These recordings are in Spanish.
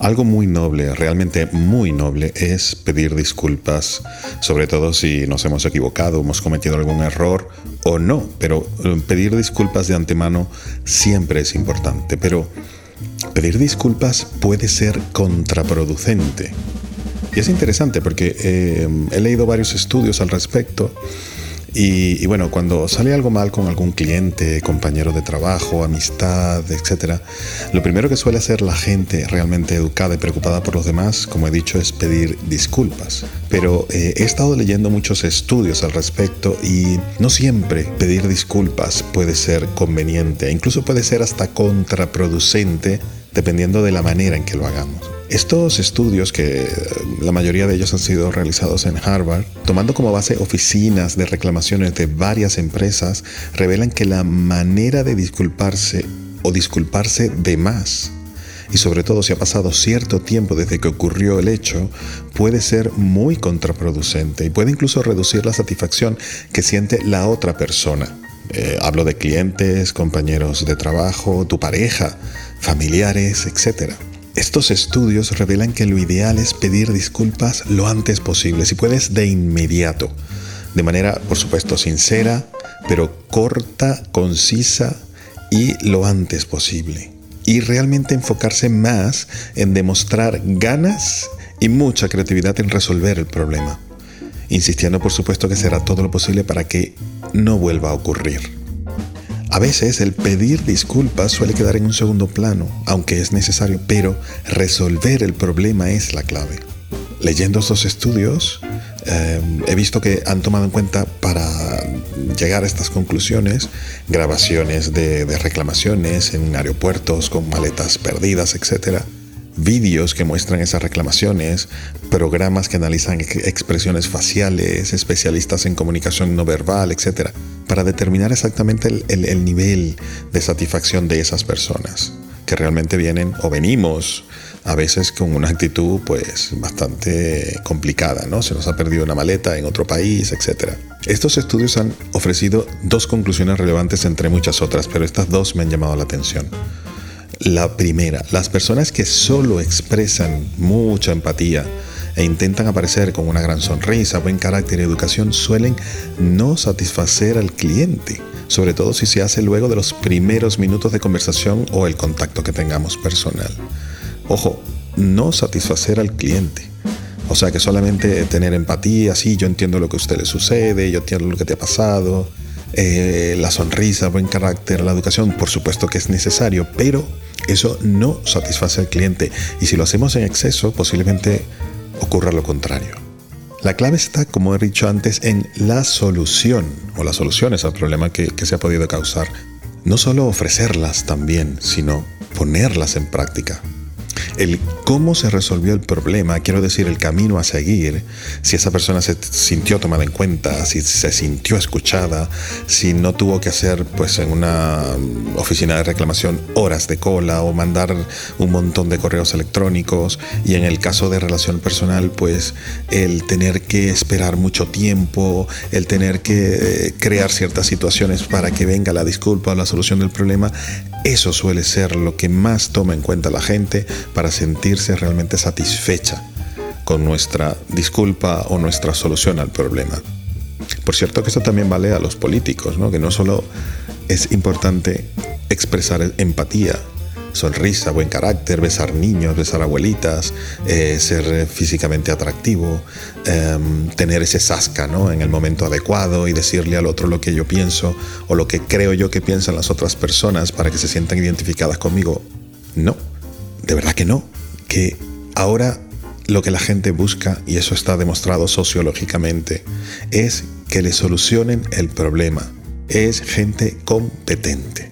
Algo muy noble, realmente muy noble, es pedir disculpas, sobre todo si nos hemos equivocado, hemos cometido algún error o no, pero eh, pedir disculpas de antemano siempre es importante, pero pedir disculpas puede ser contraproducente. Y es interesante porque eh, he leído varios estudios al respecto y, bueno, cuando sale algo mal con algún cliente, compañero de trabajo, amistad, etc., lo primero que suele hacer la gente realmente educada y preocupada por los demás, como he dicho, es pedir disculpas. Pero eh, he estado leyendo muchos estudios al respecto y no siempre pedir disculpas puede ser conveniente, incluso puede ser hasta contraproducente dependiendo de la manera en que lo hagamos. Estos estudios, que la mayoría de ellos han sido realizados en Harvard, tomando como base oficinas de reclamaciones de varias empresas, revelan que la manera de disculparse o disculparse de más, y sobre todo si ha pasado cierto tiempo desde que ocurrió el hecho, puede ser muy contraproducente y puede incluso reducir la satisfacción que siente la otra persona. Eh, hablo de clientes, compañeros de trabajo, tu pareja, familiares, etc. Estos estudios revelan que lo ideal es pedir disculpas lo antes posible, si puedes de inmediato, de manera, por supuesto, sincera, pero corta, concisa y lo antes posible. Y realmente enfocarse más en demostrar ganas y mucha creatividad en resolver el problema, insistiendo por supuesto que será todo lo posible para que no vuelva a ocurrir. A veces el pedir disculpas suele quedar en un segundo plano, aunque es necesario, pero resolver el problema es la clave. Leyendo estos estudios, eh, he visto que han tomado en cuenta para llegar a estas conclusiones grabaciones de, de reclamaciones en aeropuertos con maletas perdidas, etc vídeos que muestran esas reclamaciones, programas que analizan expresiones faciales, especialistas en comunicación no verbal, etc., para determinar exactamente el, nivel de satisfacción de esas personas que realmente vienen o venimos a veces con una actitud pues bastante complicada, ¿no? Se nos ha perdido una maleta en otro país, etc. Estos estudios han ofrecido dos conclusiones relevantes entre muchas otras, pero estas dos me han llamado la atención. La primera, las personas que solo expresan mucha empatía e intentan aparecer con una gran sonrisa, buen carácter y educación suelen no satisfacer al cliente, sobre todo si se hace luego de los primeros minutos de conversación o el contacto que tengamos personal. Ojo, no satisfacer al cliente. O sea que solamente tener empatía, sí, yo entiendo lo que a usted le sucede, yo entiendo lo que te ha pasado, eh, la sonrisa, buen carácter, la educación, por supuesto que es necesario, pero eso no satisface al cliente y si lo hacemos en exceso posiblemente ocurra lo contrario. La clave está, como he dicho antes, en la solución o las soluciones al problema que, que se ha podido causar. No solo ofrecerlas también, sino ponerlas en práctica el cómo se resolvió el problema, quiero decir el camino a seguir, si esa persona se sintió tomada en cuenta, si se sintió escuchada, si no tuvo que hacer pues en una oficina de reclamación horas de cola o mandar un montón de correos electrónicos y en el caso de relación personal pues el tener que esperar mucho tiempo, el tener que eh, crear ciertas situaciones para que venga la disculpa o la solución del problema, eso suele ser lo que más toma en cuenta la gente para sentirse realmente satisfecha con nuestra disculpa o nuestra solución al problema. Por cierto que esto también vale a los políticos, ¿no? que no solo es importante expresar empatía, sonrisa, buen carácter, besar niños, besar abuelitas, eh, ser físicamente atractivo, em, tener ese sasca ¿no? en el momento adecuado y decirle al otro lo que yo pienso o lo que creo yo que piensan las otras personas para que se sientan identificadas conmigo. No, de verdad que no. Que ahora lo que la gente busca, y eso está demostrado sociológicamente, es que le solucionen el problema. Es gente competente.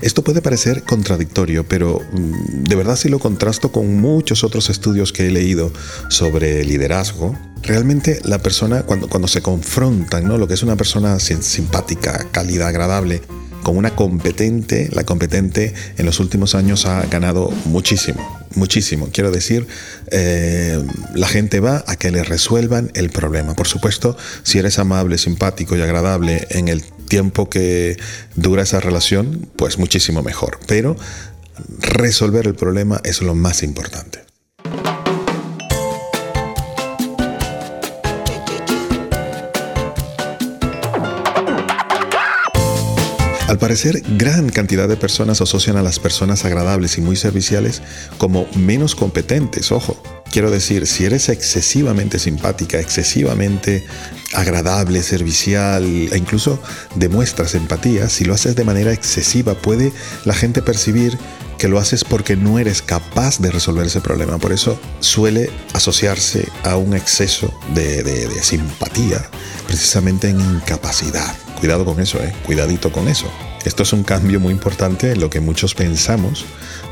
Esto puede parecer contradictorio, pero mm, de verdad si lo contrasto con muchos otros estudios que he leído sobre liderazgo, realmente la persona cuando, cuando se confrontan, ¿no? lo que es una persona simpática, cálida, agradable, con una competente, la competente en los últimos años ha ganado muchísimo, muchísimo. Quiero decir, eh, la gente va a que le resuelvan el problema. Por supuesto, si eres amable, simpático y agradable en el tiempo que dura esa relación, pues muchísimo mejor. Pero resolver el problema es lo más importante. Parecer, gran cantidad de personas asocian a las personas agradables y muy serviciales como menos competentes, ojo. Quiero decir, si eres excesivamente simpática, excesivamente agradable, servicial e incluso demuestras empatía, si lo haces de manera excesiva puede la gente percibir que lo haces porque no eres capaz de resolver ese problema. Por eso suele asociarse a un exceso de, simpatía, precisamente en incapacidad. Cuidado con eso, ¿eh? Cuidadito con eso. Esto es un cambio muy importante en lo que muchos pensamos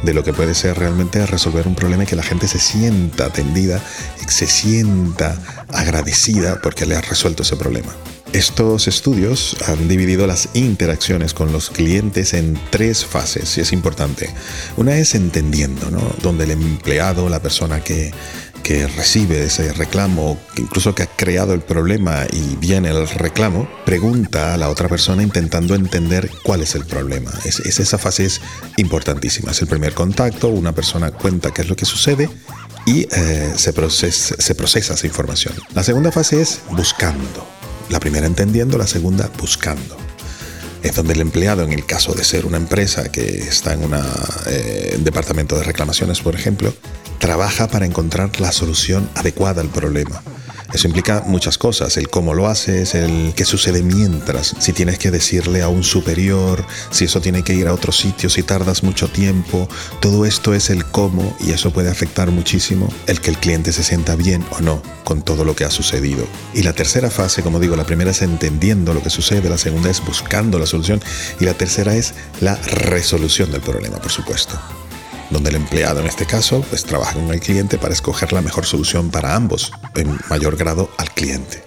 de lo que puede ser realmente resolver un problema y que la gente se sienta atendida, se sienta agradecida porque le has resuelto ese problema. Estos estudios han dividido las interacciones con los clientes en tres fases y es importante. Una es entendiendo, ¿no? Donde el empleado, la persona que, que recibe ese reclamo, incluso que ha creado el problema y viene el reclamo, pregunta a la otra persona intentando entender cuál es el problema. Es, esa fase es importantísima. Es el primer contacto, una persona cuenta qué es lo que sucede y eh, se, procesa, se procesa esa información. La segunda fase es buscando. La primera entendiendo, la segunda buscando. Es donde el empleado, en el caso de ser una empresa que está en un eh, departamento de reclamaciones, por ejemplo, trabaja para encontrar la solución adecuada al problema. Eso implica muchas cosas, el cómo lo haces, el qué sucede mientras, si tienes que decirle a un superior, si eso tiene que ir a otro sitio, si tardas mucho tiempo, todo esto es el cómo y eso puede afectar muchísimo el que el cliente se sienta bien o no con todo lo que ha sucedido. Y la tercera fase, como digo, la primera es entendiendo lo que sucede, la segunda es buscando la solución y la tercera es la resolución del problema, por supuesto donde el empleado en este caso pues trabaja con el cliente para escoger la mejor solución para ambos, en mayor grado al cliente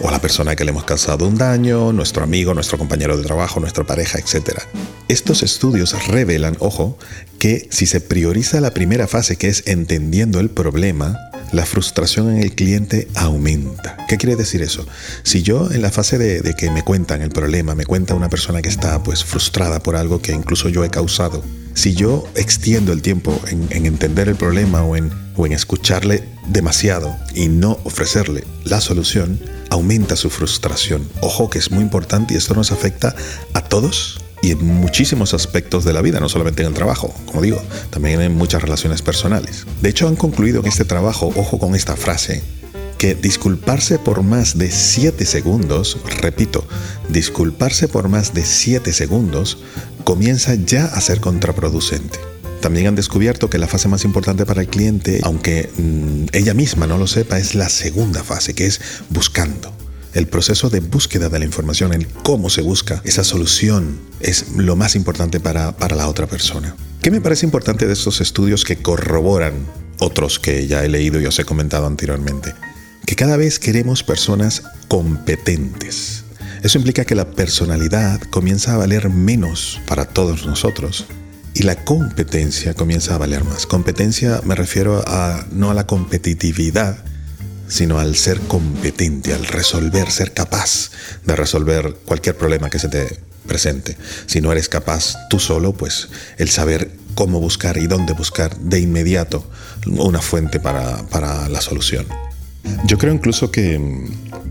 o a la persona que le hemos causado un daño, nuestro amigo, nuestro compañero de trabajo, nuestra pareja, etc. Estos estudios revelan, ojo, que si se prioriza la primera fase que es entendiendo el problema, la frustración en el cliente aumenta. ¿Qué quiere decir eso? Si yo en la fase de, que me cuentan el problema, me cuenta una persona que está pues frustrada por algo que incluso yo he causado, si yo extiendo el tiempo en, entender el problema o en, o en escucharle demasiado y no ofrecerle la solución, aumenta su frustración. Ojo que es muy importante y esto nos afecta a todos y en muchísimos aspectos de la vida, no solamente en el trabajo, como digo, también en muchas relaciones personales. De hecho, han concluido en este trabajo, ojo con esta frase, que disculparse por más de 7 segundos, repito, disculparse por más de 7 segundos comienza ya a ser contraproducente. También han descubierto que la fase más importante para el cliente, aunque mm, ella misma no lo sepa, es la segunda fase, que es buscando. El proceso de búsqueda de la información, el cómo se busca esa solución, es lo más importante para, para la otra persona. ¿Qué me parece importante de estos estudios que corroboran otros que ya he leído y os he comentado anteriormente? Que cada vez queremos personas competentes, eso implica que la personalidad comienza a valer menos para todos nosotros y la competencia comienza a valer más. Competencia me refiero a no a la competitividad, sino al ser competente, al resolver, ser capaz de resolver cualquier problema que se te presente. Si no eres capaz tú solo, pues el saber cómo buscar y dónde buscar de inmediato una fuente para, para la solución. Yo creo incluso que,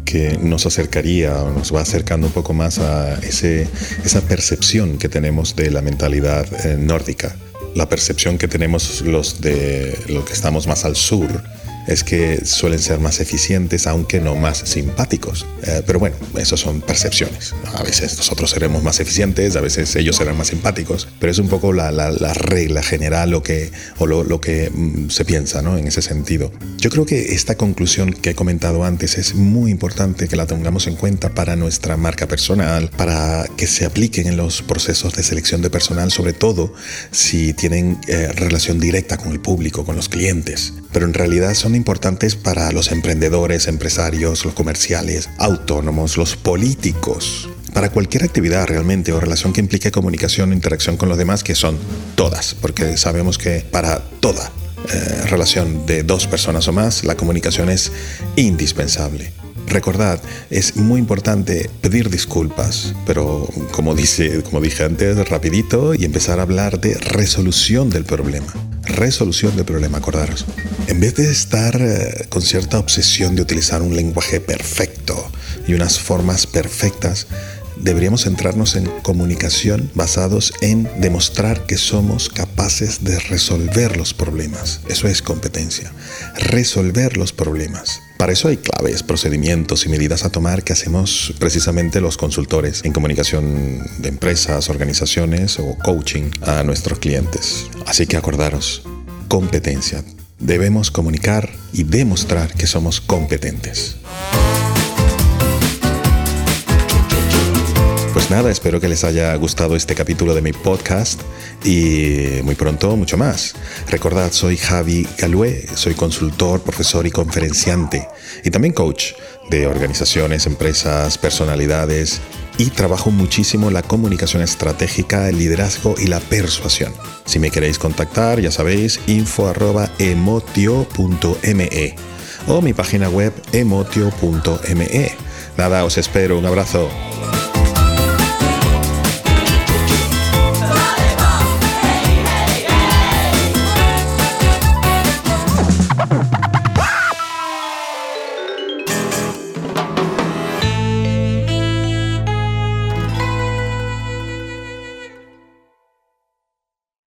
que, nos acercaría o nos va acercando un poco más a ese, esa percepción que tenemos de la mentalidad eh, nórdica, la percepción que tenemos los de los que estamos más al sur es que suelen ser más eficientes, aunque no más simpáticos. Eh, pero bueno, eso son percepciones. A veces nosotros seremos más eficientes, a veces ellos serán más simpáticos, pero es un poco la, regla general lo que, o lo, que mm, se piensa ¿no? en ese sentido. Yo creo que esta conclusión que he comentado antes es muy importante que la tengamos en cuenta para nuestra marca personal, para que se apliquen en los procesos de selección de personal, sobre todo si tienen eh, relación directa con el público, con los clientes. Pero en realidad son importantes para los emprendedores, empresarios, los comerciales, autónomos, los políticos, para cualquier actividad realmente o relación que implique comunicación o interacción con los demás, que son todas, porque sabemos que para toda eh, relación de dos personas o más, la comunicación es indispensable. Recordad, es muy importante pedir disculpas, pero como, dije antes, rapidito y empezar a hablar de resolución del problema resolución del problema, acordaros. En vez de estar eh, con cierta obsesión de utilizar un lenguaje perfecto y unas formas perfectas, deberíamos centrarnos en comunicación basados en demostrar que somos capaces de resolver los problemas. Eso es competencia. Resolver los problemas. Para eso hay claves, procedimientos y medidas a tomar que hacemos precisamente los consultores en comunicación de empresas, organizaciones o coaching a nuestros clientes. Así que acordaros, competencia. Debemos comunicar y demostrar que somos competentes. Pues nada, espero que les haya gustado este capítulo de mi podcast y muy pronto mucho más. Recordad, soy Javi Galué, soy consultor, profesor y conferenciante y también coach de organizaciones, empresas, personalidades y trabajo muchísimo la comunicación estratégica, el liderazgo y la persuasión. Si me queréis contactar, ya sabéis, info@emotio.me o mi página web emotio.me. Nada, os espero, un abrazo.